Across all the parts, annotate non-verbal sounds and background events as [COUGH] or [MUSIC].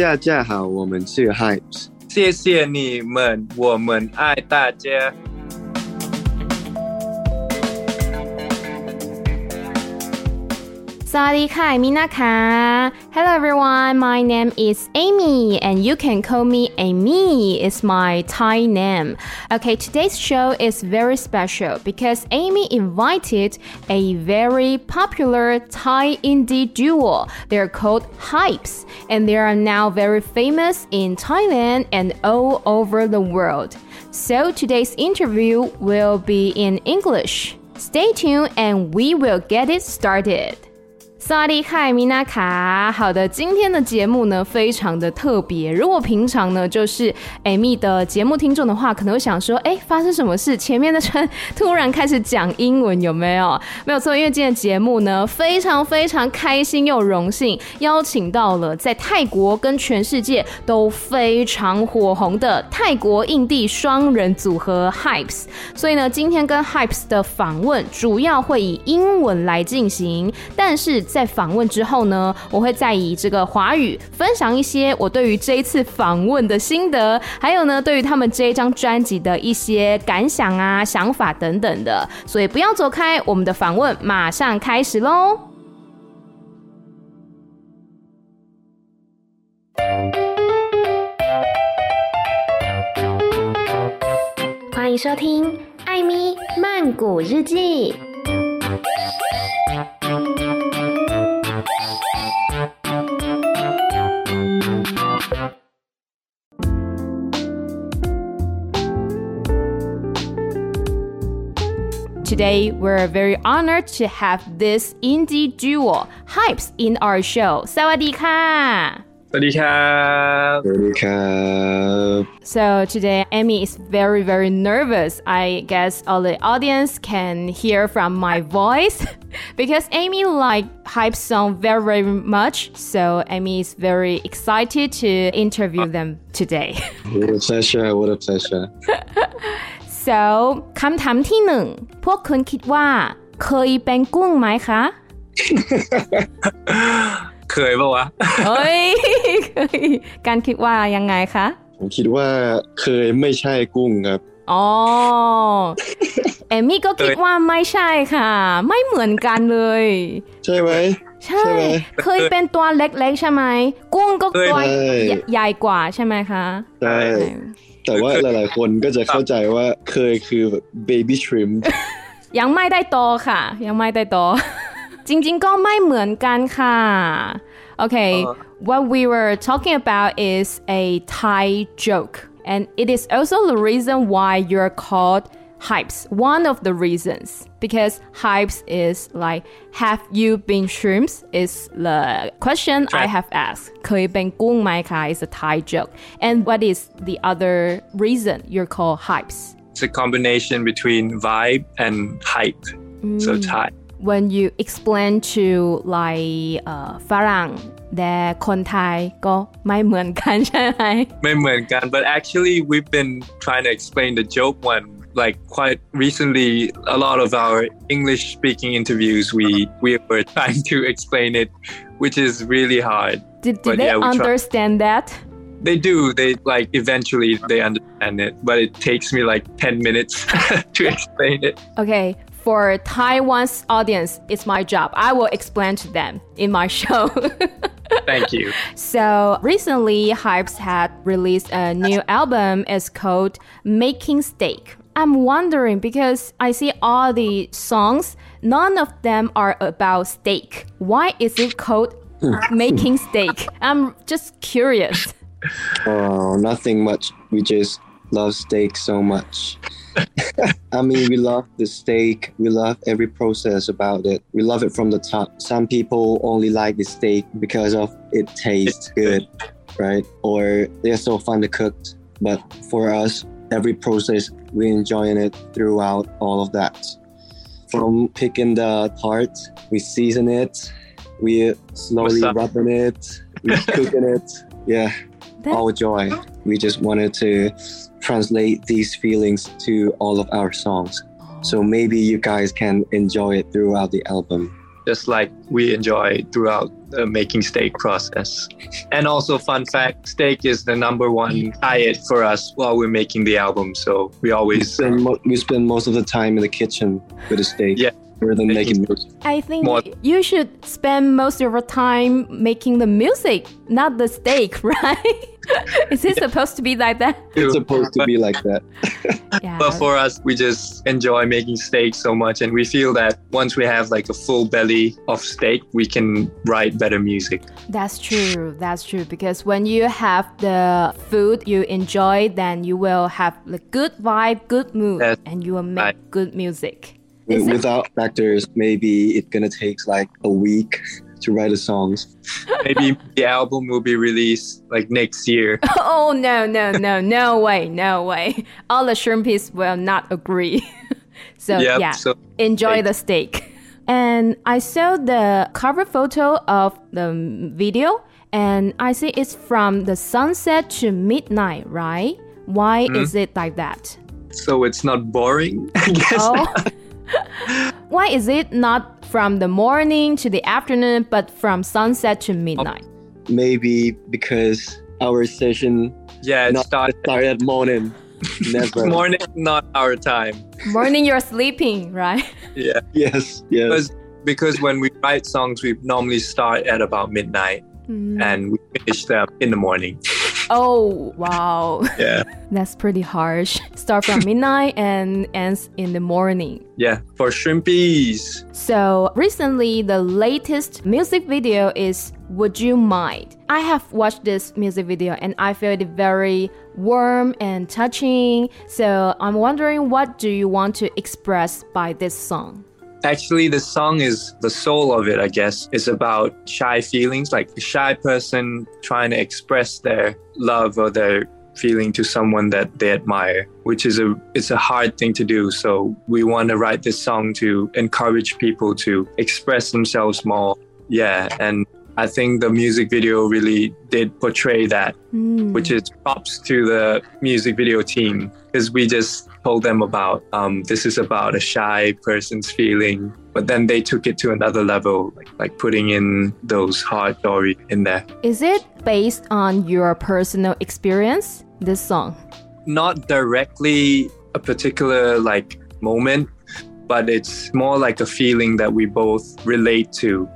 大家好，我们是 Hypes。谢谢你们，我们爱大家。Sawadee Minaka. Hello everyone, my name is Amy and you can call me Amy. It's my Thai name. Okay, today's show is very special because Amy invited a very popular Thai indie duo. They're called Hypes and they are now very famous in Thailand and all over the world. So today's interview will be in English. Stay tuned and we will get it started. 萨利嗨，米娜卡，好的，今天的节目呢非常的特别。如果平常呢就是 Amy 的节目听众的话，可能会想说，哎，发生什么事？前面的车突然开始讲英文，有没有？没有错，因为今天的节目呢非常非常开心又荣幸，邀请到了在泰国跟全世界都非常火红的泰国印地双人组合 Hypes。所以呢，今天跟 Hypes 的访问主要会以英文来进行，但是在访问之后呢，我会再以这个华语分享一些我对于这一次访问的心得，还有呢，对于他们这一张专辑的一些感想啊、想法等等的。所以不要走开，我们的访问马上开始喽！欢迎收听《艾咪曼谷日记》。Today, we're very honored to have this indie duo, Hypes, in our show. Sawadika! Sawadika! Sawadika! So today, Amy is very, very nervous. I guess all the audience can hear from my voice [LAUGHS] because Amy likes Hypes song very, very much. So Amy is very excited to interview them today. What a pleasure! What a pleasure! [LAUGHS] so คำถามที่หนึ่งพวกคุณคิดว่า เคยเป็นกุ้งไหมคะ เคยปะวะเฮ้ยเคยการคิดว่ายังไงคะ ผมคิดว่าเคยไม่ใช่กุ้งครับอ๋อเอมี่ก็คิดว่าไม่ใช่ค่ะ ไม่เหมือนกันเลย ใช่ไหมใช่ใช่ไหมเคยเป็นตัวเล็กๆใช่ไหม กุ้งก็ตัวใช่ใหญ่กว่าใช่ไหมคะ ใช่ แต่ว่าหลายๆ คนก็จะเข้าใจว่าเคยคือแบบ baby shrimp ยังไม่ได้โตค่ะ ยังไม่ได้โตจริงๆก็ไม่เหมือนกันค่ะ Okay what we were talking about is a Thai joke and it is also the reason why you're called Hypes one of the reasons because Hypes is like have you been shrimps is the question I have asked เคยเป็นกุ้งไหมคะ is a Thai joke and what is the other reason you're called Hypes It's a combination between vibe and hype so Thai when you explain to like เอ่อฝรั่งแต่คนไทยก็ไม่เหมือนกันใช่ไหม ไม่เหมือนกัน but actually we've been trying to explain the joke one like quite recently a lot of our English speaking interviews we we were [LAUGHS] trying to explain it which is really hard. Did, did they yeah, we try- understand that? They do. They like eventually they understand it but it takes me like 10 minutes [LAUGHS] to explain it. Okay for Taiwan's audience it's my job. I will explain to them in my [LAUGHS] show. Thank you. So recently, Hypes had released a new album. It's called Making Steak. I'm wondering because I see all the songs, none of them are about steak. Why is it called [LAUGHS] Making Steak? I'm just curious. [LAUGHS] Oh, nothing much. We just love steak so much. [LAUGHS] I mean, we love the steak. We love every process about it. We love it from the top. Some people only like the steak because of it tastes good, right? Or they're so fun to cook. But for us, every process, we enjoying it throughout all of that. From picking the part, we season it, we slowly rubbing it, we [LAUGHS] cooking it. Yeah, That- all joy. We just wanted to translate these feelings to all of our songs. So maybe you guys can enjoy it throughout the album. just like we enjoy throughout the making steak process. And also, fun fact: steak is the number one diet for us while we're making the album. So we We always spend, mo- we spend most of the time in the kitchen with the steak. Yeah. Rather than making music. I think More- you should spend most of your time making the music, not the steak, [LAUGHS] right? [LAUGHS] Is it supposed to be like that? It's supposed to be like that. [LAUGHS] Yeah. But for us, we just enjoy making steak so much, and we feel that once we have like a full belly of steak, we can write better music. That's true. That's true. Because when you have the food you enjoy, then you will have the good vibe, good mood, Yes. and you will make Right. good music. Wi- Is it? Without factors, maybe it's gonna take like a week to write the songs. Maybe the album will be released like next year. [LAUGHS] Oh no, no, no, no way, no way. All the shrimpies will not agree. [LAUGHS] so Yep, yeah, so enjoy steak. the steak. And I saw the cover photo of the video, and I see it's from the sunset to midnight, right? Why Mm-hmm. is it like that? so it's not boring, [LAUGHS] I guess. Oh. Why is it not from the morning to the afternoon, but from sunset to midnight? Maybe because our session Yeah, it not started start at morning. [LAUGHS] Never. morning, not our time. Morning, you're sleeping, right? [LAUGHS] Yeah, Yes, yes. because because when we write songs, we normally start at about midnight Mm. and we finish them in the morning. [LAUGHS] Oh, wow. Yeah, [LAUGHS] That's pretty harsh. Start from [LAUGHS] midnight and ends in the morning. yeah. For shrimpies, So, recently, the latest music video is Would You Mind? I have watched this music video and I felt it very warm and touching. So, I'm wondering what do you want to express by this song? Actually, the song is the soul of it, I guess. It's about shy feelings, like a shy person trying to express their love or their feeling to someone that they admire, which is a it's a hard thing to do. So we want to write this song to encourage people to express themselves more. Yeah, and I think the music video really did portray that Hmm. which is props to the music video team because we just told them about um, this is about a shy person's feeling but then they took it to another level like, like putting in those hard story in there Is it based on your personal experience? This song. not directly a particular like moment but it's more like a feeling that we both relate to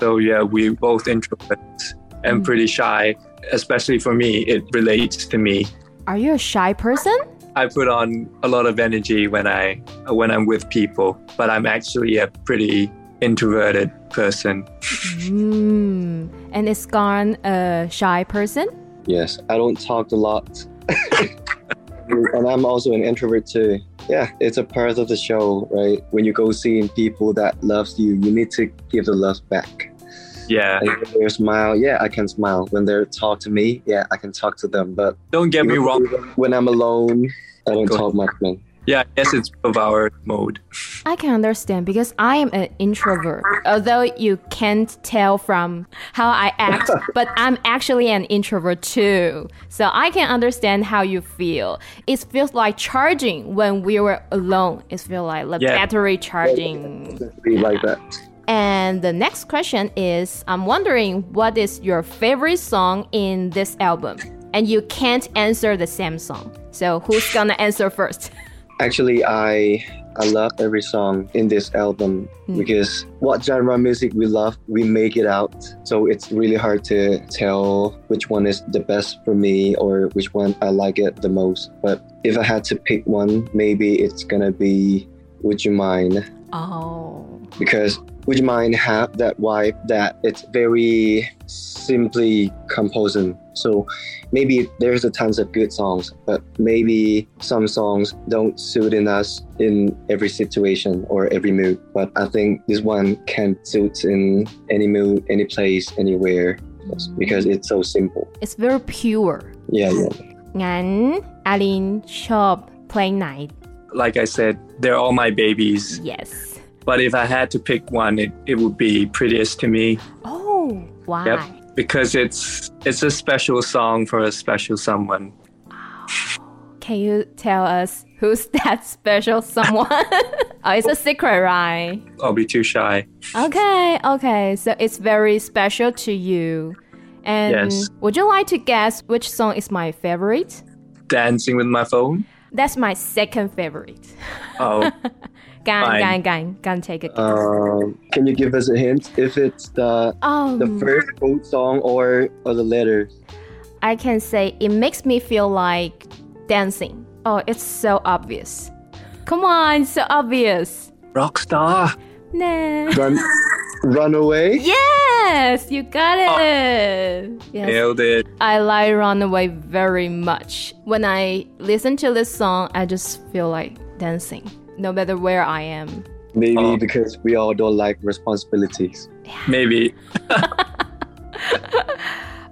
so yeah we both introverts and Mm. pretty shy especially for me it relates to me Are you a shy person? I put on a lot of energy when I when I'm with people, but I'm actually a pretty introverted person. Mm. And is Garn a shy person? yes. I don't talk a lot. [LAUGHS] and I'm also an introvert too. Yeah, it's a part of the show, right? When you go seeing people that loves you, you need to give the love back. Yeah, Like they smile, yeah, I can smile. When they talk to me, yeah, I can talk to them. But don't get me wrong. when I'm alone, I don't Go talk much, man. Yeah, I guess it's of our mode. I can understand because I am an introvert. Although you can't tell from how I act, [LAUGHS] but I'm actually an introvert too. So I can understand how you feel. It feels like charging when we were alone. It feels like the Yeah. battery charging. Be like that. And the next question is I'm wondering what is your favorite song in this album? And you can't answer the same song. So who's gonna answer first? [LAUGHS] Actually, I I love every song in this album Mm. because what genre of music we love, we make it out. So it's really hard to tell which one is the best for me or which one I like it the most. But if I had to pick one, maybe it's gonna be Would You Mind? Oh. because would you mind have that vibe that it's very simply composing so maybe there's a tons of good songs but maybe some songs don't suit in us in every situation or every mood but i think this one can suit in any mood any place anywhere Yes, because it's so simple It's very pure. yeah yeah งั้นอาลินชอบเพลงไหน Like I said, they're all my babies. Yes But if I had to pick one, it, it would be Prettiest to Me Oh why Yep. because it's it's a special song for a special someone. Can you tell us who's [LAUGHS] that special someone [LAUGHS] oh, it's a secret, right? I'll be too shy. Okay, okay. So it's very special to you. And Yes. would you like to guess which song is my favorite? Dancing with my phone. That's my second favorite. Oh, [LAUGHS] Gan, Fine. gan, gan, gan, take a guess. Um, can you give us a hint if it's the um, the first full song or or the letters? I can say it makes me feel like dancing. Oh, it's so obvious. Come on, so obvious. Rockstar. Nah. Run, Runaway. Yes, you got it. Yes. Nailed it. I like Runaway very much. When I listen to this song, I just feel like dancing, no matter where I am. Maybe Oh. because we all don't like responsibilities. Maybe. [LAUGHS]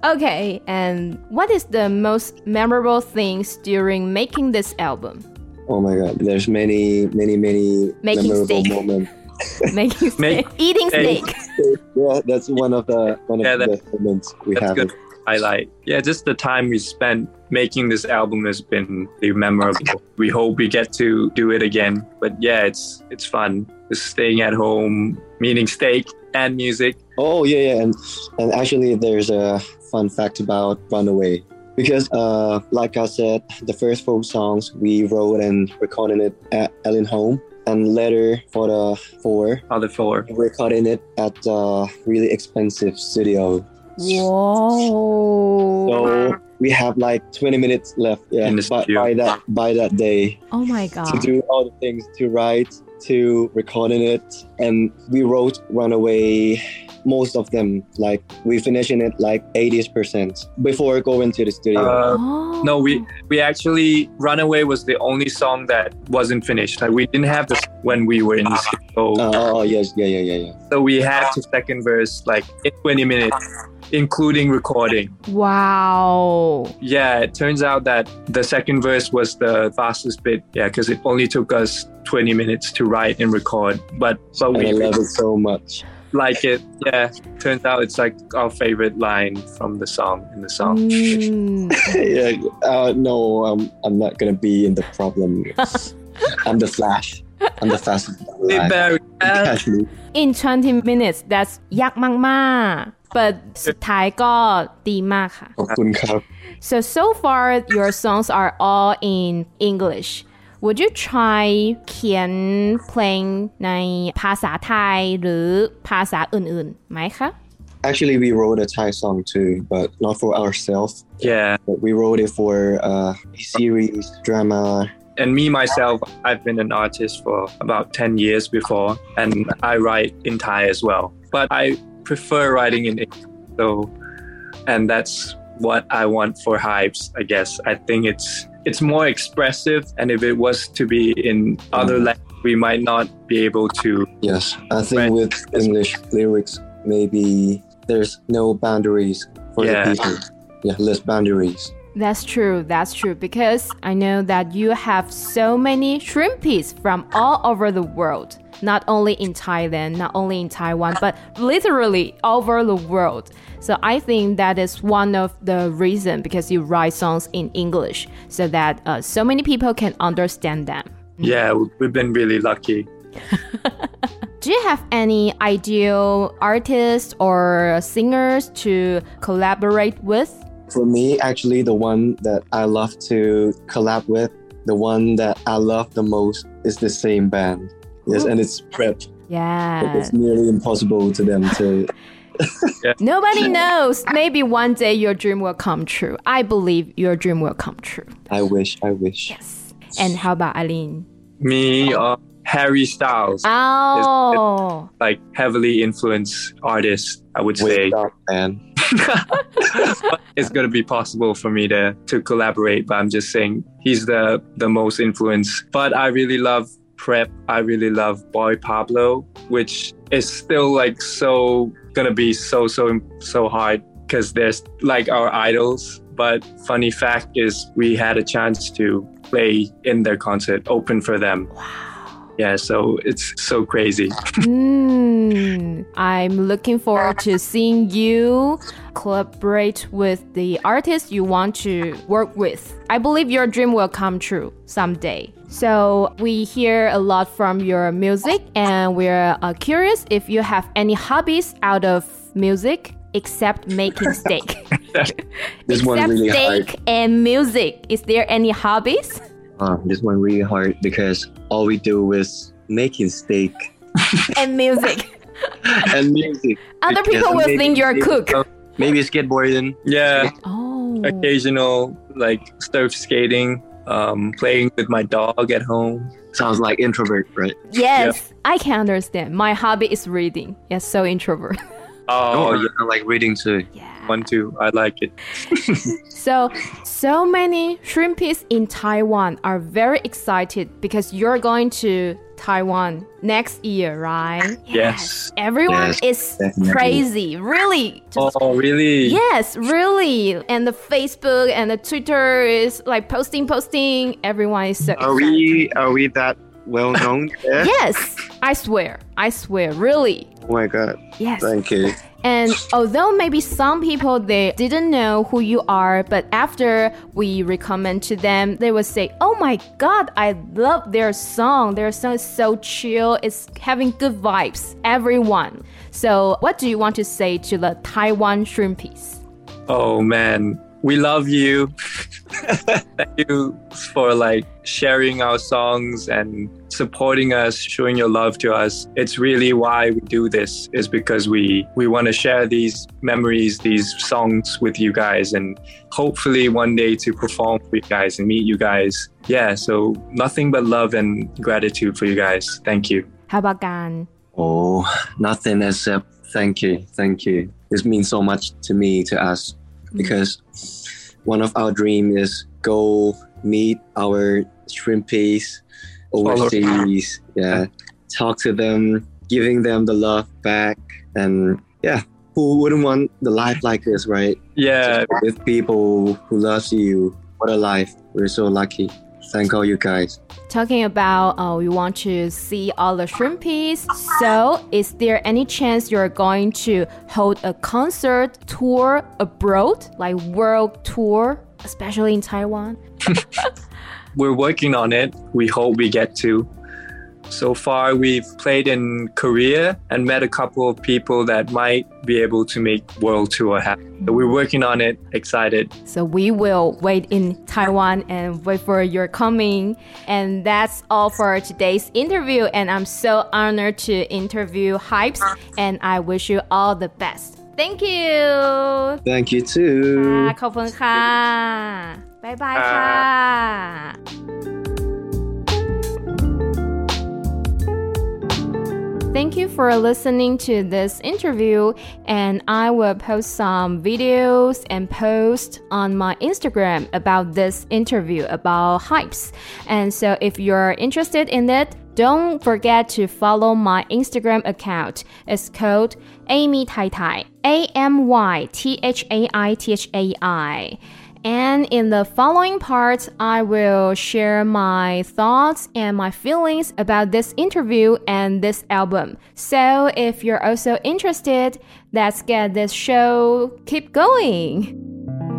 Okay, and what is the most memorable things during making this album? Oh my God, there's many, many, many Making memorable steak. moments. [LAUGHS] Making Make- steak, eating steak. steak. Yeah, that's one of the one of Yeah, the that- best moments we That's have. good. Highlight. Yeah, just the time we spent making this album has been memorable. We hope we get to do it again. But yeah, it's it's fun. Just staying at home, meeting steak and music. Oh yeah, yeah, and and actually, there's a fun fact about Runaway because, uh, like I said, the first four songs we wrote and recorded it at Ellen home, and later for the four, Other four. we recording it at a really expensive studio. Whoa. So we have like 20 minutes left. Yeah, In by, by that by that day oh my god. to do all the things to write, to recording it, and we wrote Runaway. Most of them, like we finishing it like 80 percent before going to the studio. Uh, Oh. no, we we actually Runaway was the only song that wasn't finished. Like we didn't have this when we were in the studio. oh yes, yeah, yeah, yeah, yeah. So we had to second verse like in 20 minutes, including recording. Wow. Yeah, it turns out that the second verse was the fastest bit. Yeah, because it only took us 20 minutes to write and record. But but And I we love it so much. like it. Yeah, turns out it's like our favorite line from the song in the song. Mm. [LAUGHS] [LAUGHS] yeah, uh, no, um, I'm not gonna be in the problem. [LAUGHS] I'm the Flash I'm the fastest. Hey, alive. Barry, uh, Catch me. In 20 minutes that's ยากมากๆ but สุดท้ายก็ดีมากค่ะ ขอบคุณครับ So so far your songs are all in English Would you try เขียนเพลงในภาษาไทยหรือภาษาอื่นๆไหมคะ Actually, we wrote a Thai song too, but not for ourselves. yeah. But we wrote it for uh, a series, drama. and me myself, I've been an artist for about 10 years before, and I write in Thai as well. But I prefer writing in English. So, and that's what I want for Hypes, I guess. I think it's it's more expressive, and if it was to be in other mm-hmm. language, we might not be able to. Yes, I think with English lyrics, maybe there's no boundaries for Yeah. the people. Yeah, less boundaries. That's true. That's true. Because I know that you have so many shrimpies from all over the world. Not only in Thailand, not only in Taiwan, but literally over the world. So I think that is one of the reason because you write songs in English so that uh, so many people can understand them. Yeah, we've been really lucky. [LAUGHS] Do you have any ideal artists or singers to collaborate with? For me, actually, the one that I love to collab with, the one that I love the most is the same band. Yes, and it's Prep. Yeah. It's nearly impossible to them to. [LAUGHS] Nobody knows. Maybe one day your dream will come true. I believe your dream will come true. I wish, I wish. Yes. And how about Aline? Me or Harry Styles, Oh, like heavily influenced artist, I would say. Wake up, man. [LAUGHS] it's gonna be possible for me to to collaborate, but I'm just saying he's the the most influenced. But I really love Prep. I really love Boy Pablo, which is still like so gonna be so so so hard because there's like our idols. But funny fact is, we had a chance to play in their concert, open for them. wow. Yeah, so it's so crazy. Mm. I'm looking forward to seeing you collaborate with the artists you want to work with. I believe your dream will come true someday. So we hear a lot from your music, and we're uh, curious if you have any hobbies out of music except making steak. [LAUGHS] This one except really steak hard. and music. Is there any hobbies? Uh, this one really hard because all we do is making steak [LAUGHS] and music. [LAUGHS] and music. Other Because people will maybe- think you're a cook. Maybe skateboarding. Yeah, Oh. occasional like surf skating, um, playing with my dog at home. Sounds like introvert, right? Yes, I can understand. My hobby is reading. Yes, so introvert. [LAUGHS] Oh, oh, yeah, I like reading too. yeah. one too. I like it. [LAUGHS] So, so many shrimpies in Taiwan are very excited because you're going to Taiwan next year, right? Ah, yes. Everyone Yes, is definitely. crazy. Really. Just Oh, really? Yes, really. And the Facebook and the Twitter is like posting, posting. Everyone is so Are excited. we are we that well known? [LAUGHS] Yes, I swear. I swear. Really. Oh my god. Yes. Thank you. And although maybe some people they didn't know who you are, but after we recommend to them, they would say, "Oh my God, I love their song. Their song is so chill. It's having good vibes." Everyone. So, what do you want to say to the Taiwan shrimpies? Oh man, we love you. Thank you for like sharing our songs and supporting us, showing your love to us. It's really why we do this is because we we want to share these memories, these songs with you guys and hopefully one day to perform for you guys and meet you guys. Yeah, so nothing but love and gratitude for you guys. Thank you. How about Gan? Oh, nothing except thank you, thank you. This means so much to me, to us, because one of our dream is go meet our shrimpies overseas. Yeah, talk to them, giving them the love back, and yeah, who wouldn't want the life like this, right? Yeah, With people who loves you, what a life! We're so lucky. Thank all you guys. Talking about uh, we want to see all the shrimpies. So, is there any chance you're going to hold a concert tour abroad, like world tour, especially in Taiwan? [LAUGHS] we're working on it. We hope we get to. So far, we've played in Korea and met a couple of people that might be able to make world tour happen. So we're working on it. Excited. So we will wait in Taiwan and wait for your coming. And that's all for today's interview. And I'm so honored to interview Hypes. And I wish you all the best. Thank you. Thank you too. ค่ะขอบคุณค่ะ บ๊ายบายค่ะ Thank you for listening to this interview, and I will post some videos and posts on my Instagram about this interview about hypes. And so, if you're interested in it, don't forget to follow my Instagram account. It's called Amy Tai Tai, A M Y T H A I T H A I. And in the following part, I will share my thoughts and my feelings about this interview and this album. So if you're also interested, let's get this show keep going.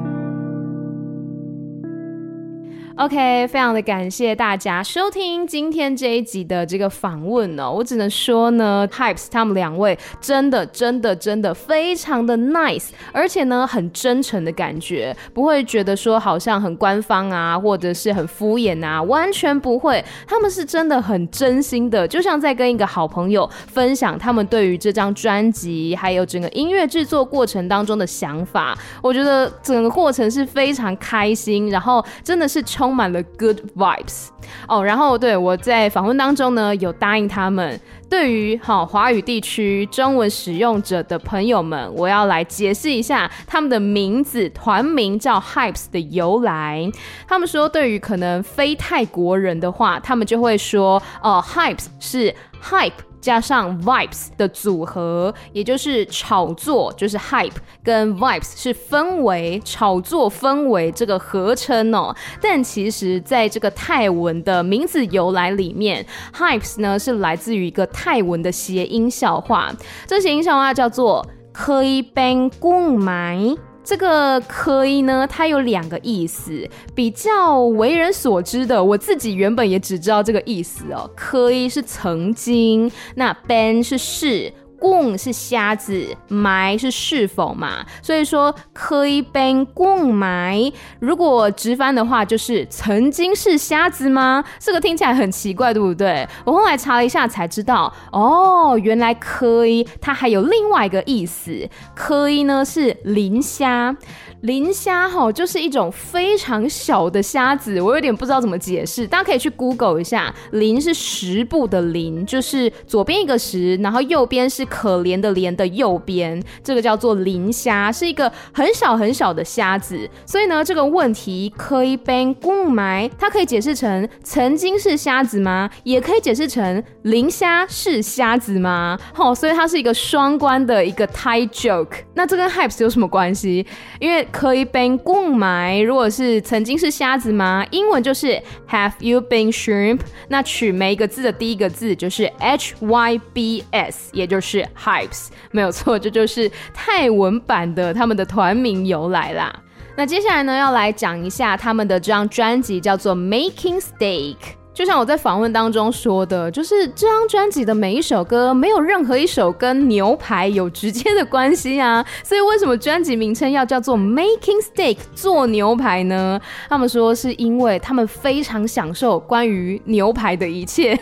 OK，非常的感谢大家收听今天这一集的这个访问哦。我只能说呢，Hypes 他们两位真的真的真的非常的 nice，而且呢很真诚的感觉，不会觉得说好像很官方啊，或者是很敷衍啊，完全不会。他们是真的很真心的，就像在跟一个好朋友分享他们对于这张专辑还有整个音乐制作过程当中的想法。我觉得整个过程是非常开心，然后真的是充充满了 good vibes 哦。然后对我在访问当中呢，有答应他们，对于好华语地区中文使用者的朋友们，我要来解释一下他们的名字团名叫 Hypes 的由来。他们说，对于可能非泰国人的话，他们就会说哦，Hypes 是 hype 加上 vibes 的组合，也就是炒作，就是 hype 跟 vibes 是氛围，炒作氛围这个合称哦。但其实在这个泰文的名字由来里面，hypes 呢是来自于一个泰文的谐音笑话，这谐音笑话叫做 “Khơi Bang Gung Mai”。这个可以呢，它有两个意思，比较为人所知的，我自己原本也只知道这个意思哦。可以是曾经，那 “ban” 是是。贡是瞎子，埋是是否嘛，所以说可以被贡埋。如果直翻的话，就是曾经是瞎子吗？这个听起来很奇怪，对不对？我后来查了一下才知道，哦，原来可以，它还有另外一个意思，可以呢是磷虾。磷虾吼，就是一种非常小的虾子，我有点不知道怎么解释，大家可以去 Google 一下。磷是十部的磷，就是左边一个十，然后右边是可怜的怜的右边，这个叫做磷虾，是一个很小很小的虾子。所以呢，这个问题可以被顾埋，它可以解释成曾经是虾子吗？也可以解释成磷虾是虾子吗？好，所以它是一个双关的一个 Thai joke。那这跟 hypes 有什么关系？因为可以 been 购买，如果是曾经是瞎子吗？英文就是 Have you been shrimp？那取每一个字的第一个字就是 H Y B S，也就是 hypes，没有错，这就是泰文版的他们的团名由来啦。那接下来呢，要来讲一下他们的这张专辑叫做 Making Steak。就像我在访问当中说的，就是这张专辑的每一首歌没有任何一首跟牛排有直接的关系啊，[LAUGHS] 所以为什么专辑名称要叫做 Making Steak 做牛排呢？他们说是因为他们非常享受关于牛排的一切。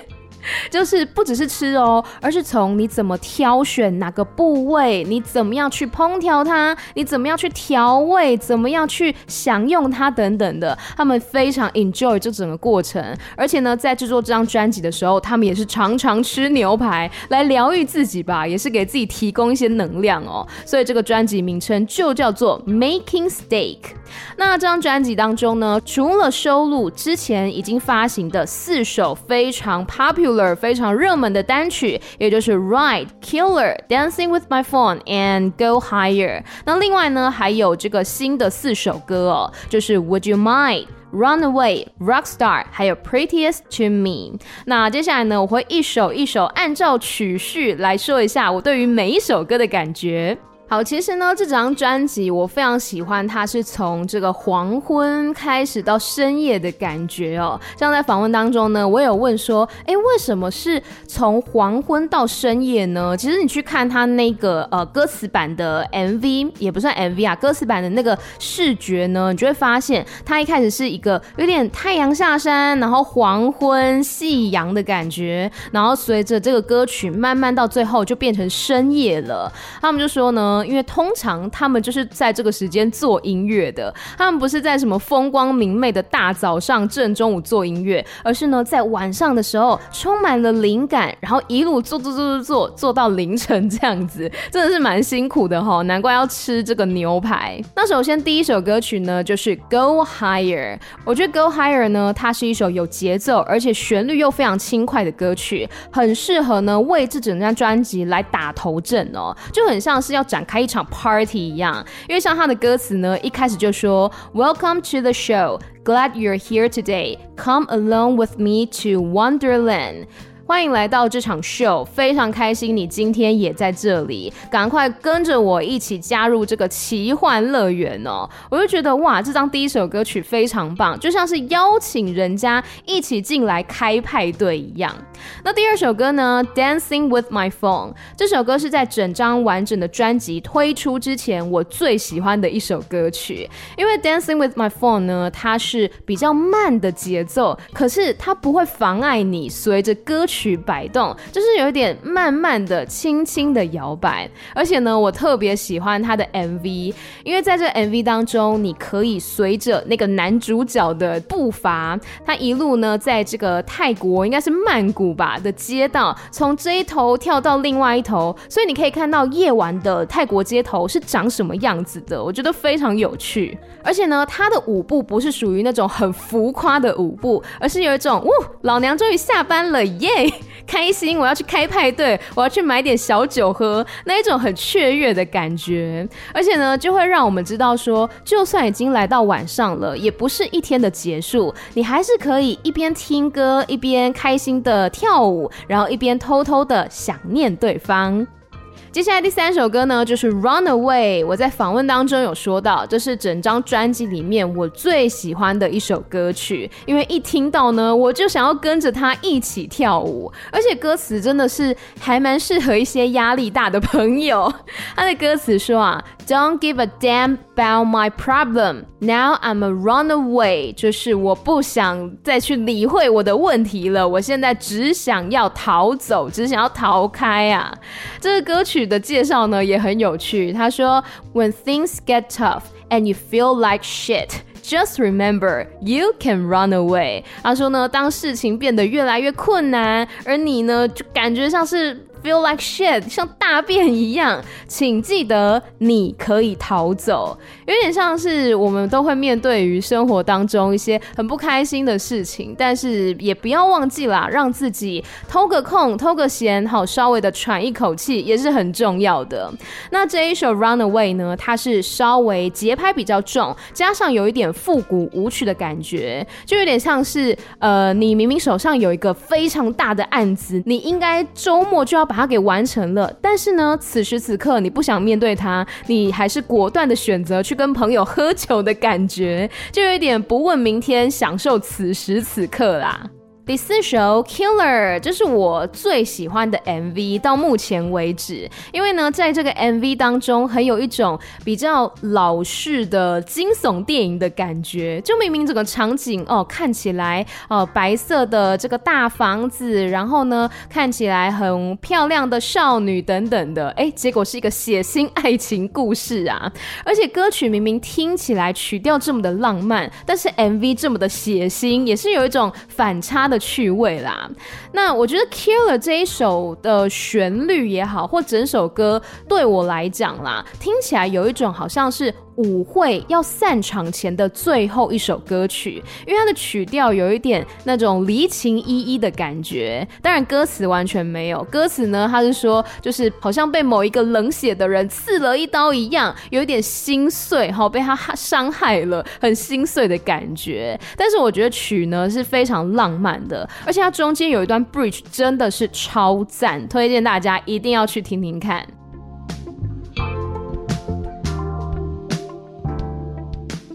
就是不只是吃哦，而是从你怎么挑选哪个部位，你怎么样去烹调它，你怎么样去调味，怎么样去享用它等等的，他们非常 enjoy 这整个过程。而且呢，在制作这张专辑的时候，他们也是常常吃牛排来疗愈自己吧，也是给自己提供一些能量哦。所以这个专辑名称就叫做 Making Steak。那这张专辑当中呢，除了收录之前已经发行的四首非常 popular、非常热门的单曲，也就是《Ride》、《Killer》、《Dancing with My Phone》and《Go Higher》。那另外呢，还有这个新的四首歌哦，就是《Would You Mind》、《Runaway》、《Rockstar》，还有《Prettiest to Me》。那接下来呢，我会一首一首按照曲序来说一下我对于每一首歌的感觉。好，其实呢，这张专辑我非常喜欢，它是从这个黄昏开始到深夜的感觉哦。像在访问当中呢，我有问说，诶，为什么是从黄昏到深夜呢？其实你去看它那个呃歌词版的 MV，也不算 MV 啊，歌词版的那个视觉呢，你就会发现它一开始是一个有点太阳下山，然后黄昏夕阳的感觉，然后随着这个歌曲慢慢到最后就变成深夜了。他们就说呢。因为通常他们就是在这个时间做音乐的，他们不是在什么风光明媚的大早上正中午做音乐，而是呢在晚上的时候充满了灵感，然后一路做做做做做做到凌晨这样子，真的是蛮辛苦的哈，难怪要吃这个牛排。那首先第一首歌曲呢就是 Go Higher，我觉得 Go Higher 呢它是一首有节奏而且旋律又非常轻快的歌曲，很适合呢为这整张专辑来打头阵哦，就很像是要展开一场 party 一样，因为像他的歌词呢，一开始就说 Welcome to the show, glad you're here today. Come along with me to Wonderland. 欢迎来到这场秀，非常开心你今天也在这里，赶快跟着我一起加入这个奇幻乐园哦！我就觉得哇，这张第一首歌曲非常棒，就像是邀请人家一起进来开派对一样。那第二首歌呢，《Dancing with My Phone》这首歌是在整张完整的专辑推出之前我最喜欢的一首歌曲，因为《Dancing with My Phone》呢，它是比较慢的节奏，可是它不会妨碍你随着歌曲。曲摆动，就是有一点慢慢的、轻轻的摇摆，而且呢，我特别喜欢他的 MV，因为在这 MV 当中，你可以随着那个男主角的步伐，他一路呢，在这个泰国应该是曼谷吧的街道，从这一头跳到另外一头，所以你可以看到夜晚的泰国街头是长什么样子的，我觉得非常有趣。而且呢，他的舞步不是属于那种很浮夸的舞步，而是有一种，呜，老娘终于下班了，耶！开心，我要去开派对，我要去买点小酒喝，那一种很雀跃的感觉。而且呢，就会让我们知道说，就算已经来到晚上了，也不是一天的结束，你还是可以一边听歌，一边开心的跳舞，然后一边偷偷的想念对方。接下来第三首歌呢，就是《Runaway》。我在访问当中有说到，这是整张专辑里面我最喜欢的一首歌曲，因为一听到呢，我就想要跟着他一起跳舞，而且歌词真的是还蛮适合一些压力大的朋友。他的歌词说啊，Don't give a damn about my problem. Now I'm a runaway，就是我不想再去理会我的问题了，我现在只想要逃走，只想要逃开啊。这个歌曲。的介绍呢也很有趣。他说：“When things get tough and you feel like shit, just remember you can run away。”他说呢，当事情变得越来越困难，而你呢就感觉像是。Feel like shit，像大便一样，请记得你可以逃走。有点像是我们都会面对于生活当中一些很不开心的事情，但是也不要忘记啦，让自己偷个空、偷个闲，好稍微的喘一口气也是很重要的。那这一首 Runaway 呢，它是稍微节拍比较重，加上有一点复古舞曲的感觉，就有点像是呃，你明明手上有一个非常大的案子，你应该周末就要把把它给完成了，但是呢，此时此刻你不想面对它，你还是果断的选择去跟朋友喝酒的感觉，就有一点不问明天，享受此时此刻啦。第四首《Killer》，这是我最喜欢的 MV，到目前为止。因为呢，在这个 MV 当中，很有一种比较老式的惊悚电影的感觉。就明明整个场景哦，看起来哦，白色的这个大房子，然后呢，看起来很漂亮的少女等等的，哎，结果是一个血腥爱情故事啊！而且歌曲明明听起来曲调这么的浪漫，但是 MV 这么的血腥，也是有一种反差的。趣味啦，那我觉得《Killer》这一首的旋律也好，或整首歌对我来讲啦，听起来有一种好像是。舞会要散场前的最后一首歌曲，因为它的曲调有一点那种离情依依的感觉，当然歌词完全没有。歌词呢，他是说就是好像被某一个冷血的人刺了一刀一样，有一点心碎，哈，被他伤害了，很心碎的感觉。但是我觉得曲呢是非常浪漫的，而且它中间有一段 bridge 真的是超赞，推荐大家一定要去听听看。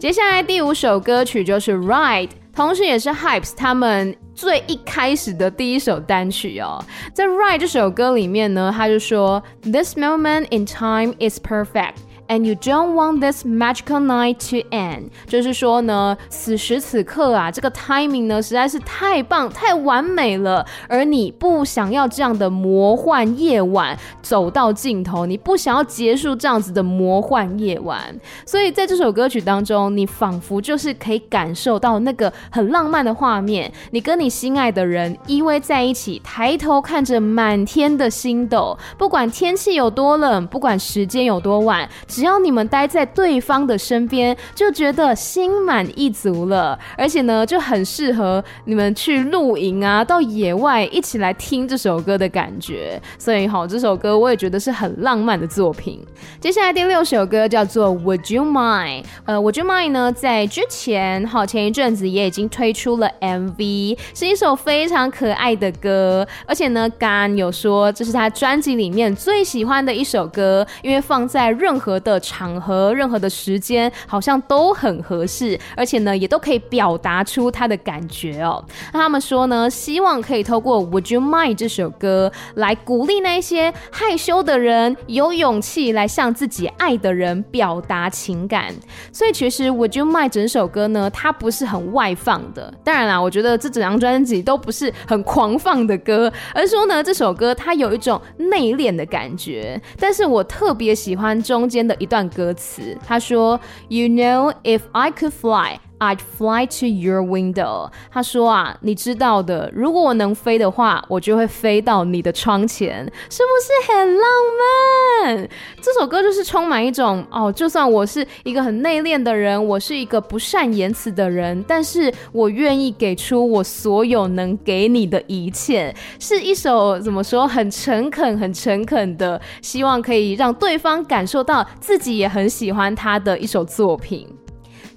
接下来第五首歌曲就是《Ride》，同时也是 Hypes 他们最一开始的第一首单曲哦。在《Ride》这首歌里面呢，他就说：“This moment in time is perfect。” And you don't want this magical night to end，就是说呢，此时此刻啊，这个 timing 呢实在是太棒、太完美了，而你不想要这样的魔幻夜晚走到尽头，你不想要结束这样子的魔幻夜晚，所以在这首歌曲当中，你仿佛就是可以感受到那个很浪漫的画面，你跟你心爱的人依偎在一起，抬头看着满天的星斗，不管天气有多冷，不管时间有多晚。只要你们待在对方的身边，就觉得心满意足了，而且呢，就很适合你们去露营啊，到野外一起来听这首歌的感觉。所以好，这首歌我也觉得是很浪漫的作品。接下来第六首歌叫做 Would You Mind？呃，Would You Mind 呢，在之前好前一阵子也已经推出了 MV，是一首非常可爱的歌，而且呢，刚有说这是他专辑里面最喜欢的一首歌，因为放在任何的。的场合，任何的时间，好像都很合适，而且呢，也都可以表达出他的感觉哦。那他们说呢，希望可以透过 Would You Mind 这首歌来鼓励那些害羞的人有勇气来向自己爱的人表达情感。所以其实 Would You Mind 整首歌呢，它不是很外放的。当然啦，我觉得这整张专辑都不是很狂放的歌，而说呢，这首歌它有一种内敛的感觉。但是我特别喜欢中间的。一段歌词，他说：“You know, if I could fly, I'd fly to your window。他说啊，你知道的，如果我能飞的话，我就会飞到你的窗前，是不是很浪漫？这首歌就是充满一种哦，就算我是一个很内敛的人，我是一个不善言辞的人，但是我愿意给出我所有能给你的一切，是一首怎么说，很诚恳、很诚恳的，希望可以让对方感受到自己也很喜欢他的一首作品。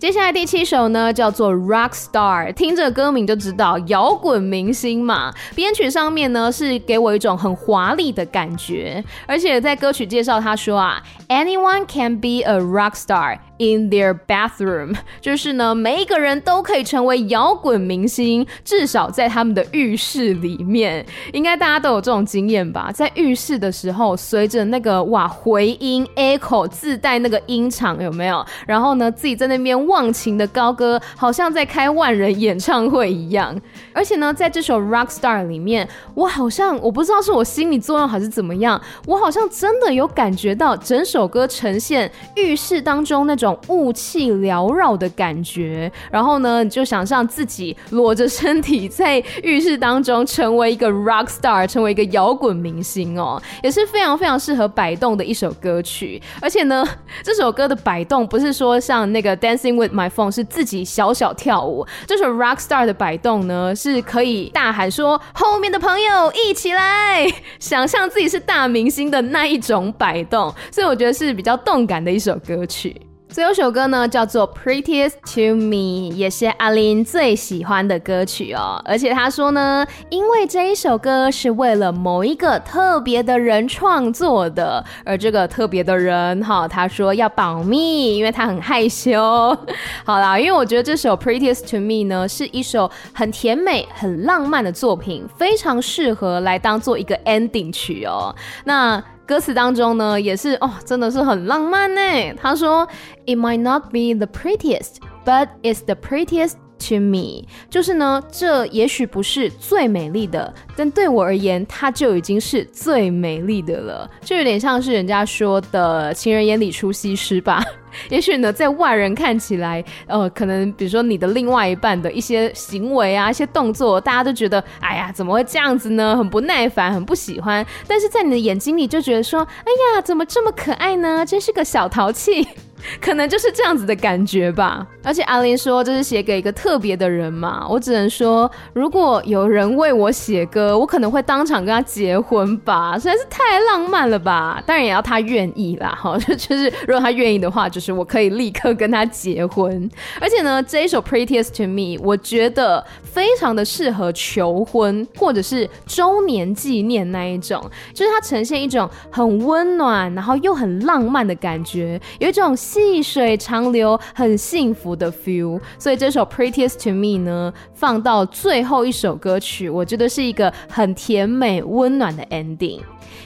接下来第七首呢，叫做 Rock Star，听着歌名就知道摇滚明星嘛。编曲上面呢，是给我一种很华丽的感觉，而且在歌曲介绍他说啊，Anyone can be a rock star。In their bathroom，就是呢，每一个人都可以成为摇滚明星，至少在他们的浴室里面，应该大家都有这种经验吧？在浴室的时候，随着那个哇回音 echo 自带那个音场有没有？然后呢，自己在那边忘情的高歌，好像在开万人演唱会一样。而且呢，在这首 Rock Star 里面，我好像我不知道是我心理作用还是怎么样，我好像真的有感觉到整首歌呈现浴室当中那种。种雾气缭绕的感觉，然后呢，你就想象自己裸着身体在浴室当中，成为一个 rock star，成为一个摇滚明星哦，也是非常非常适合摆动的一首歌曲。而且呢，这首歌的摆动不是说像那个 Dancing with My Phone 是自己小小跳舞，这首 rock star 的摆动呢，是可以大喊说后面的朋友一起来，想象自己是大明星的那一种摆动，所以我觉得是比较动感的一首歌曲。最后一首歌呢，叫做《Prettiest to Me》，也是阿琳最喜欢的歌曲哦。而且他说呢，因为这一首歌是为了某一个特别的人创作的，而这个特别的人哈，他说要保密，因为他很害羞。[LAUGHS] 好啦，因为我觉得这首《Prettiest to Me》呢，是一首很甜美、很浪漫的作品，非常适合来当做一个 ending 曲哦。那。歌词当中呢，也是哦，真的是很浪漫呢。他说：“It might not be the prettiest, but it's the prettiest to me。”就是呢，这也许不是最美丽的，但对我而言，它就已经是最美丽的了。就有点像是人家说的“情人眼里出西施”吧。[LAUGHS] 也许呢，在外人看起来，呃，可能比如说你的另外一半的一些行为啊、一些动作，大家都觉得，哎呀，怎么会这样子呢？很不耐烦，很不喜欢。但是在你的眼睛里，就觉得说，哎呀，怎么这么可爱呢？真是个小淘气。[LAUGHS] [LAUGHS] 可能就是这样子的感觉吧，而且阿玲说这是写给一个特别的人嘛，我只能说，如果有人为我写歌，我可能会当场跟他结婚吧，实在是太浪漫了吧。当然也要他愿意啦，哈，[LAUGHS] 就是如果他愿意的话，就是我可以立刻跟他结婚。而且呢，这一首 Prettiest to Me，我觉得非常的适合求婚或者是周年纪念那一种，就是它呈现一种很温暖，然后又很浪漫的感觉，有一种。细水长流，很幸福的 feel，所以这首 Prettiest to Me 呢，放到最后一首歌曲，我觉得是一个很甜美温暖的 ending。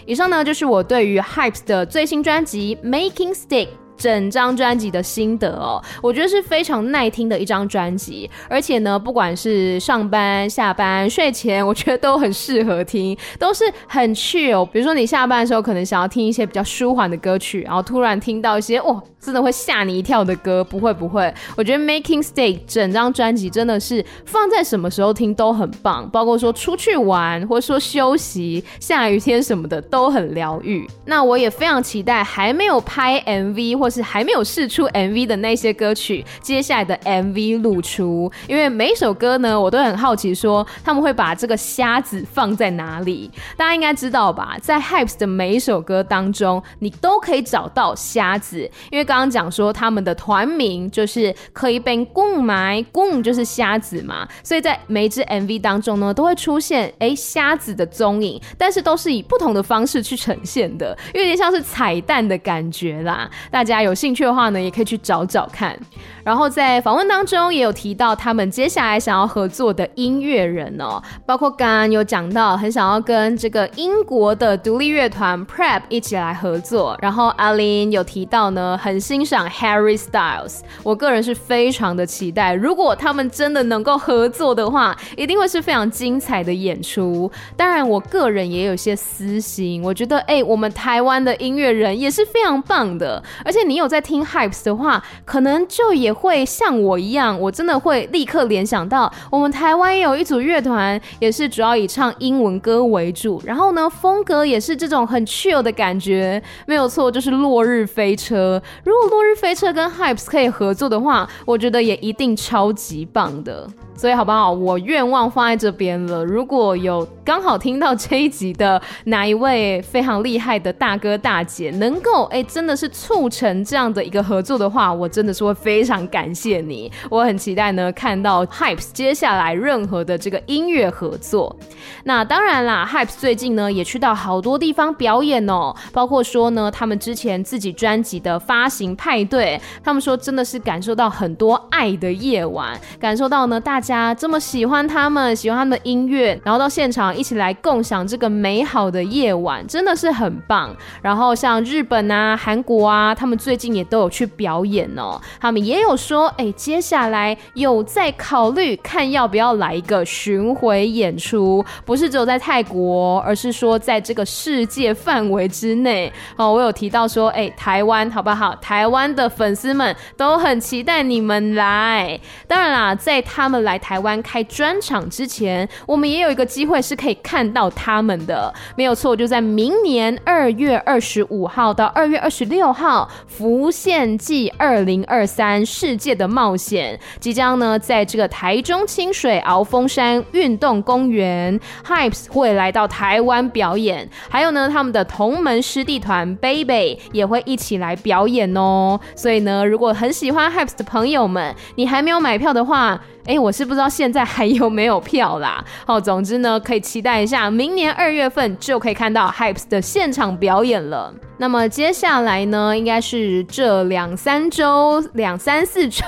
以上呢，就是我对于 Hypes 的最新专辑 Making Stick。整张专辑的心得哦，我觉得是非常耐听的一张专辑，而且呢，不管是上班、下班、睡前，我觉得都很适合听，都是很 chill。比如说你下班的时候，可能想要听一些比较舒缓的歌曲，然后突然听到一些哇，真的会吓你一跳的歌，不会不会。我觉得 Making Stick 整张专辑真的是放在什么时候听都很棒，包括说出去玩，或者说休息、下雨天什么的都很疗愈。那我也非常期待还没有拍 MV 或是还没有试出 MV 的那些歌曲，接下来的 MV 露出，因为每首歌呢，我都很好奇，说他们会把这个瞎子放在哪里？大家应该知道吧，在 Hypes 的每一首歌当中，你都可以找到瞎子，因为刚刚讲说他们的团名就是可以被共埋，共就是瞎子嘛，所以在每一支 MV 当中呢，都会出现哎瞎子的踪影，但是都是以不同的方式去呈现的，有点像是彩蛋的感觉啦，大家。有兴趣的话呢，也可以去找找看。然后在访问当中也有提到他们接下来想要合作的音乐人哦，包括刚刚有讲到很想要跟这个英国的独立乐团 Prep 一起来合作。然后阿琳有提到呢，很欣赏 Harry Styles。我个人是非常的期待，如果他们真的能够合作的话，一定会是非常精彩的演出。当然，我个人也有些私心，我觉得哎，我们台湾的音乐人也是非常棒的，而且。你有在听 Hypes 的话，可能就也会像我一样，我真的会立刻联想到我们台湾也有一组乐团，也是主要以唱英文歌为主，然后呢，风格也是这种很 chill 的感觉，没有错，就是落日飞车。如果落日飞车跟 Hypes 可以合作的话，我觉得也一定超级棒的。所以好不好？我愿望放在这边了。如果有刚好听到这一集的哪一位非常厉害的大哥大姐，能够哎、真的是促成这样的一个合作的话，我真的是会非常感谢你。我很期待呢，看到 Hypes 接下来任何的这个音乐合作。那当然啦，Hypes 最近呢也去到好多地方表演哦，包括说呢他们之前自己专辑的发行派对，他们说真的是感受到很多爱的夜晚，感受到呢大。家这么喜欢他们，喜欢他们的音乐，然后到现场一起来共享这个美好的夜晚，真的是很棒。然后像日本啊、韩国啊，他们最近也都有去表演哦。他们也有说，哎，接下来有在考虑看要不要来一个巡回演出，不是只有在泰国，而是说在这个世界范围之内。哦，我有提到说，哎，台湾好不好？台湾的粉丝们都很期待你们来。当然啦，在他们来。台湾开专场之前，我们也有一个机会是可以看到他们的，没有错，就在明年二月二十五号到二月二十六号，《浮现记二零二三世界的冒险》即将呢在这个台中清水鳌峰山运动公园，Hypes 会来到台湾表演，还有呢他们的同门师弟团 Baby 也会一起来表演哦。所以呢，如果很喜欢 Hypes 的朋友们，你还没有买票的话，哎，我是不知道现在还有没有票啦。[LAUGHS] 好，总之呢，可以期待一下，明年二月份就可以看到 Hypes 的现场表演了。那么接下来呢，应该是这两三周、两三四周，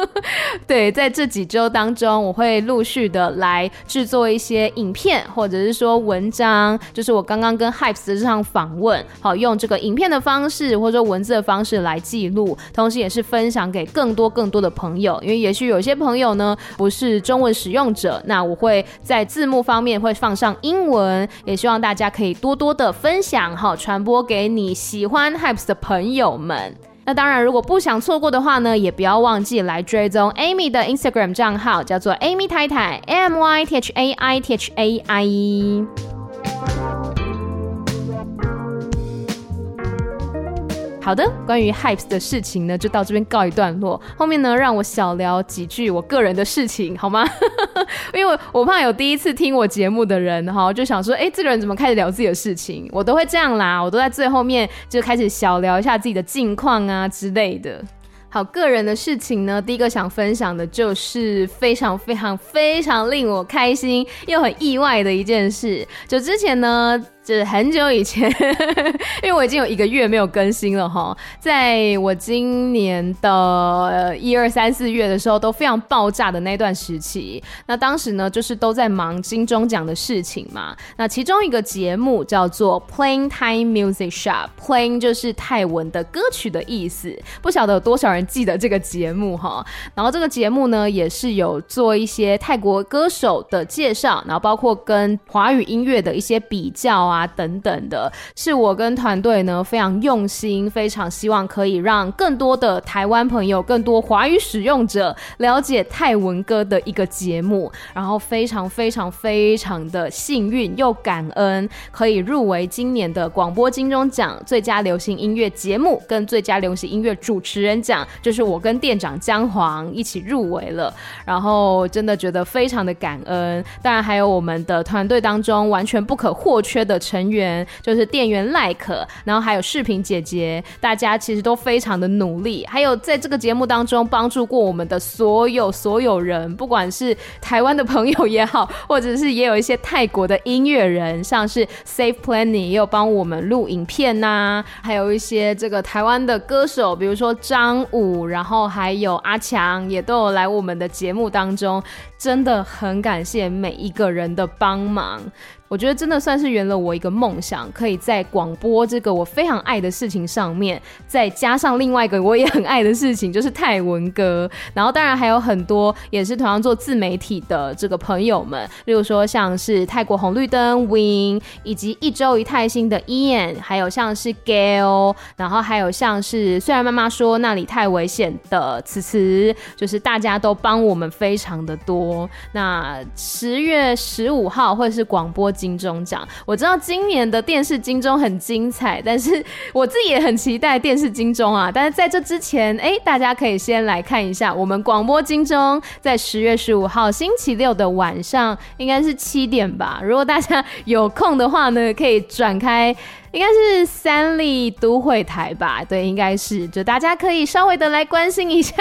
[LAUGHS] 对，在这几周当中，我会陆续的来制作一些影片，或者是说文章，就是我刚刚跟 Hypes 的这场访问，好，用这个影片的方式或者说文字的方式来记录，同时也是分享给更多更多的朋友，因为也许有些朋友呢不是中文使用者，那我会在字幕方面会放上英文，也希望大家可以多多的分享，好，传播给你喜欢 Hypes 的朋友们，那当然，如果不想错过的话呢，也不要忘记来追踪 Amy 的 Instagram 账号，叫做 Amy 太太，M Y T H A I T H A I。好的，关于 Hypes 的事情呢，就到这边告一段落。后面呢，让我小聊几句我个人的事情，好吗？[LAUGHS] 因为我怕有第一次听我节目的人哈，就想说，哎，这个人怎么开始聊自己的事情？我都会这样啦，我都在最后面就开始小聊一下自己的近况啊之类的。好，个人的事情呢，第一个想分享的就是非常非常非常令我开心又很意外的一件事，就之前呢。是很久以前，[LAUGHS] 因为我已经有一个月没有更新了哈。在我今年的一二三四月的时候，都非常爆炸的那段时期。那当时呢，就是都在忙金钟奖的事情嘛。那其中一个节目叫做 Playing Time Music Shop，Playing 就是泰文的歌曲的意思。不晓得有多少人记得这个节目哈。然后这个节目呢，也是有做一些泰国歌手的介绍，然后包括跟华语音乐的一些比较啊。啊，等等的，是我跟团队呢非常用心，非常希望可以让更多的台湾朋友、更多华语使用者了解泰文歌的一个节目。然后非常非常非常的幸运又感恩，可以入围今年的广播金钟奖最佳流行音乐节目跟最佳流行音乐主持人奖，就是我跟店长姜黄一起入围了。然后真的觉得非常的感恩。当然还有我们的团队当中完全不可或缺的。成员就是店员赖可，然后还有视频姐姐，大家其实都非常的努力。还有在这个节目当中帮助过我们的所有所有人，不管是台湾的朋友也好，[LAUGHS] 或者是也有一些泰国的音乐人，像是 Safe Planning 也有帮我们录影片呐、还有一些这个台湾的歌手，比如说张武，然后还有阿强，也都有来我们的节目当中。真的很感谢每一个人的帮忙。我觉得真的算是圆了我一个梦想，可以在广播这个我非常爱的事情上面，再加上另外一个我也很爱的事情，就是泰文歌。然后当然还有很多也是同样做自媒体的这个朋友们，例如说像是泰国红绿灯 Win，以及一周一泰星的 Ian，还有像是 Gail，然后还有像是虽然妈妈说那里太危险的词词，就是大家都帮我们非常的多。那十月十五号会是广播金钟奖，我知道今年的电视金钟很精彩，但是我自己也很期待电视金钟啊。但是在这之前，哎、大家可以先来看一下我们广播金钟在十月十五号星期六的晚上，应该是七点吧。如果大家有空的话呢，可以转开。应该是三立都会台吧，对，应该是，就大家可以稍微的来关心一下，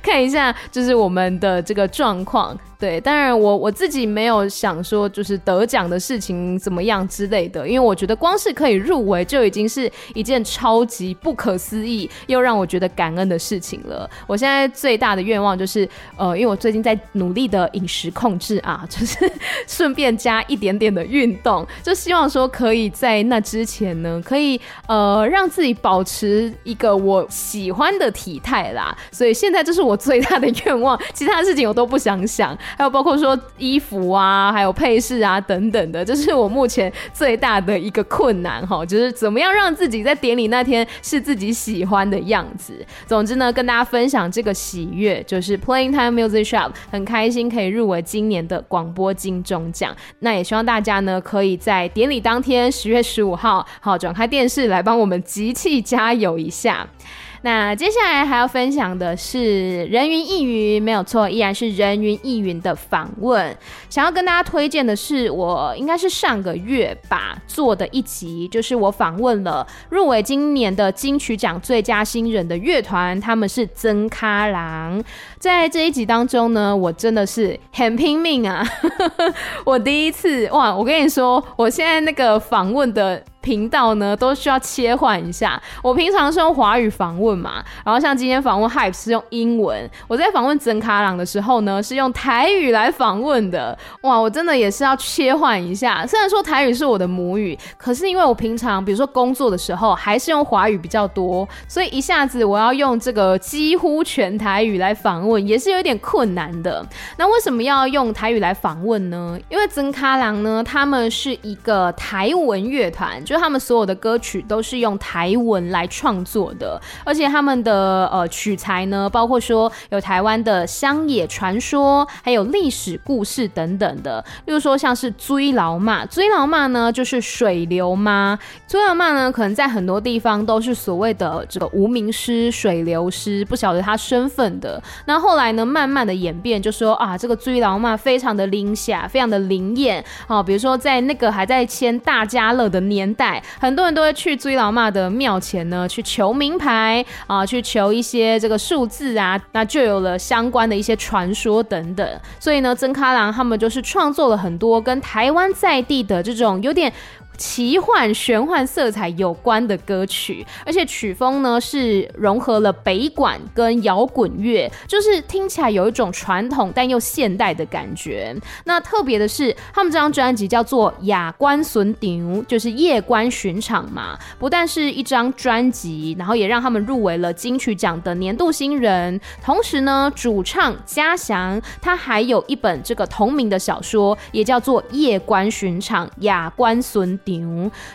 看一下，就是我们的这个状况。对，当然我我自己没有想说就是得奖的事情怎么样之类的，因为我觉得光是可以入围就已经是一件超级不可思议又让我觉得感恩的事情了。我现在最大的愿望就是，呃，因为我最近在努力的饮食控制啊，[LAUGHS] 就是顺便加一点点的运动，就希望说可以在那之前呢，可以呃让自己保持一个我喜欢的体态啦。所以现在这是我最大的愿望，其他事情我都不想想。还有包括说衣服啊，还有配饰啊等等的，这是我目前最大的一个困难哈，就是怎么样让自己在典礼那天是自己喜欢的样子。总之呢，跟大家分享这个喜悦，就是 Playing Time Music Shop 很开心可以入围今年的广播金钟奖。那也希望大家呢，可以在典礼当天十月十五号，好转开电视来帮我们集气加油一下。那接下来还要分享的是人云亦云，没有错，依然是人云亦云的访问。想要跟大家推荐的是，我应该是上个月吧做的一集，就是我访问了入围今年的金曲奖最佳新人的乐团，他们是曾咖郎。在这一集当中呢，我真的是很拼命啊！[LAUGHS] 我第一次哇，我跟你说，我现在那个访问的。频道呢都需要切换一下。我平常是用华语访问嘛，然后像今天访问 Hype 是用英文。我在访问曾卡朗的时候呢，是用台语来访问的。哇，我真的也是要切换一下。虽然说台语是我的母语，可是因为我平常比如说工作的时候还是用华语比较多，所以一下子我要用这个几乎全台语来访问，也是有点困难的。那为什么要用台语来访问呢？因为曾咖郎呢，他们是一个台文乐团，就他们所有的歌曲都是用台文来创作的，而且他们的呃曲材呢，包括说有台湾的乡野传说，还有历史故事等等的。例如说像是水流妈，水流妈呢就是水流妈，水流妈呢可能在很多地方都是所谓的这个无名师、水流师，不晓得他身份的。那后来呢，慢慢的演变，就说啊，这个水流妈非常的灵侠，非常的灵验啊。比如说在那个还在签大家乐的年代。很多人都会去水流妈的庙前呢，去求名牌啊，去求一些这个数字啊，那就有了相关的一些传说等等。所以呢，曾咖郎他们就是创作了很多跟台湾在地的这种有点。奇幻玄幻色彩有关的歌曲，而且曲风呢是融合了北管跟摇滚乐，就是听起来有一种传统但又现代的感觉。那特别的是，他们这张专辑叫做《夜观巡场》，就是夜观巡场嘛。不但是一张专辑，然后也让他们入围了金曲奖的年度新人。同时呢，主唱嘉祥他还有一本这个同名的小说，也叫做《夜观巡场》，夜观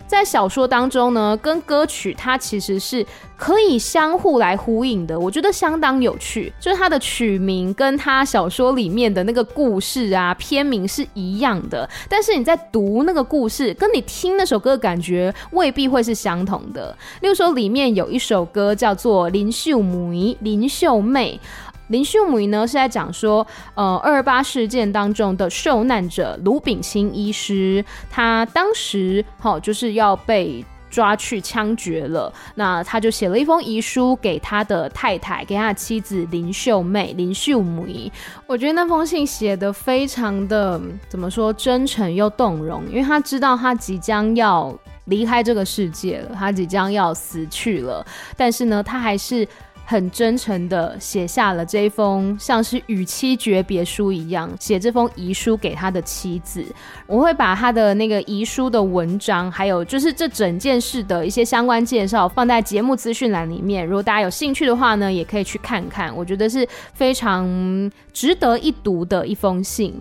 在小说当中呢，跟歌曲它其实是可以相互来呼应的，我觉得相当有趣。就是它的曲名跟它小说里面的那个故事啊，片名是一样的，但是你在读那个故事，跟你听那首歌的感觉未必会是相同的。例如说，里面有一首歌叫做《林秀梅》，林秀妹。林秀梅呢是在讲说，呃，二二八事件当中的受难者卢炳清医师，他当时好、哦、就是要被抓去枪决了，那他就写了一封遗书给他的太太，给他的妻子林秀妹、林秀梅。我觉得那封信写得非常的怎么说，真诚又动容，因为他知道他即将要离开这个世界了，他即将要死去了，但是呢，他还是。很真诚的写下了这一封像是与妻诀别书一样，写这封遗书给他的妻子。我会把他的那个遗书的文章，还有就是这整件事的一些相关介绍放在节目资讯栏里面。如果大家有兴趣的话呢，也可以去看看。我觉得是非常值得一读的一封信。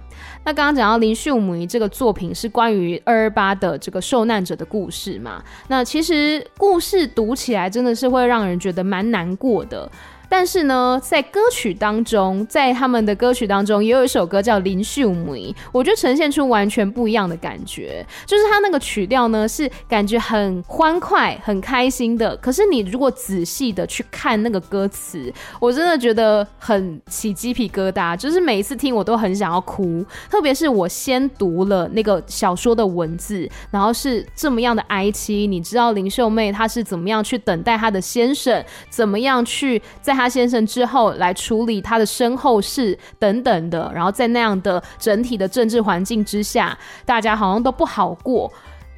那刚刚讲到林秀梅这个作品是关于二二八的这个受难者的故事嘛？那其实故事读起来真的是会让人觉得蛮难过的。但是呢，在歌曲当中，在他们的歌曲当中，也有一首歌叫《林秀梅》，我觉得呈现出完全不一样的感觉。就是它那个曲调呢，是感觉很欢快、很开心的。可是你如果仔细的去看那个歌词，我真的觉得很起鸡皮疙瘩。就是每一次听，我都很想要哭。特别是我先读了那个小说的文字，然后是这么样的哀凄。你知道林秀妹她是怎么样去等待她的先生，怎么样去在。他先生之后来处理他的身后事等等的，然后在那样的整体的政治环境之下，大家好像都不好过。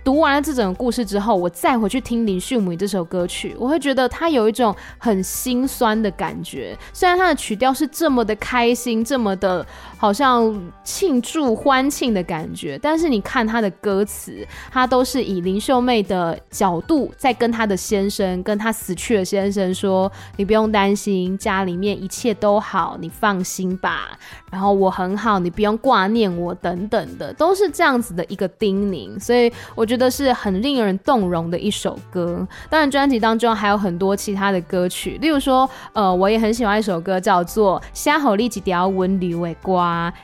读完了这整个故事之后，我再回去听林秀梅这首歌曲，我会觉得它有一种很心酸的感觉。虽然它的曲调是这么的开心，这么的好像庆祝欢庆的感觉，但是你看它的歌词，它都是以林秀妹的角度在跟她的先生，跟她死去的先生说：“你不用担心，家里面一切都好，你放心吧。然后我很好，你不用挂念我，等等的，都是这样子的一个叮咛。”所以我觉得是很令人动容的一首歌。当然，专辑当中还有很多其他的歌曲，例如说，呃，我也很喜欢一首歌，叫做《夏侯立几条温柔的歌》，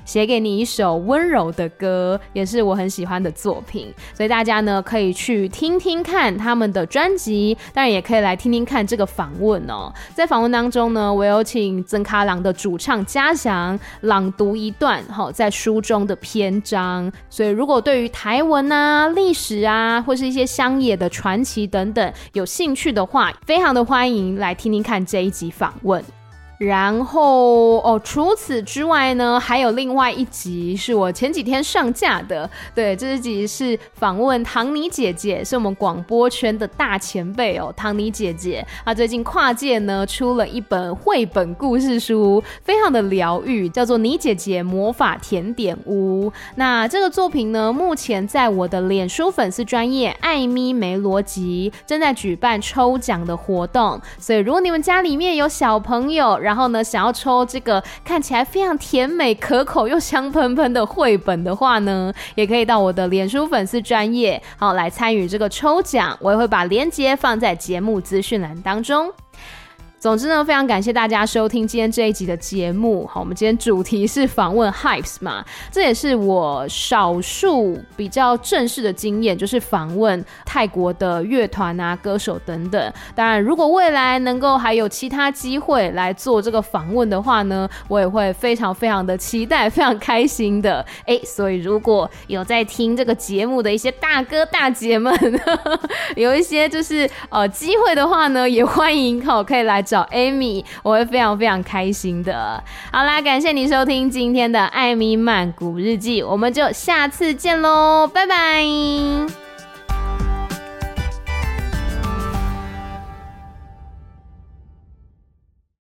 写给你一首温柔的歌，也是我很喜欢的作品。所以大家呢可以去听听看他们的专辑，当然也可以来听听看这个访问哦。在访问当中呢，我有请曾卡郎的主唱嘉祥朗读一段哈，在书中的篇章。所以如果对于台文啊、历史，啊，或是一些乡野的传奇等等，有兴趣的话，非常的欢迎来听听看这一集访问。然后哦，除此之外呢，还有另外一集是我前几天上架的。对，这一集是访问唐尼姐姐，是我们广播圈的大前辈哦。唐尼姐姐，她最近跨界呢出了一本绘本故事书，非常的疗愈，叫做《妮姐姐魔法甜点屋》。那这个作品呢，目前在我的脸书粉丝专业艾咪梅罗吉正在举办抽奖的活动，所以如果你们家里面有小朋友，然后呢，想要抽这个看起来非常甜美、可口又香喷喷的绘本的话呢，也可以到我的脸书粉丝专页，好来参与这个抽奖。我也会把链接放在节目资讯栏当中。总之呢，非常感谢大家收听今天这一集的节目。好，我们今天主题是访问 Hypes 嘛，这也是我少数比较正式的经验，就是访问泰国的乐团啊、歌手等等。当然，如果未来能够还有其他机会来做这个访问的话呢，我也会非常非常的期待，非常开心的。[LAUGHS] 哎，所以如果有在听这个节目的一些大哥大姐们，[LAUGHS] 有一些就是呃机会的话呢，也欢迎好可以来。找 Amy，我会非常非常开心的。好啦，感谢你收听今天的艾米曼谷日记，我们就下次见喽，拜拜。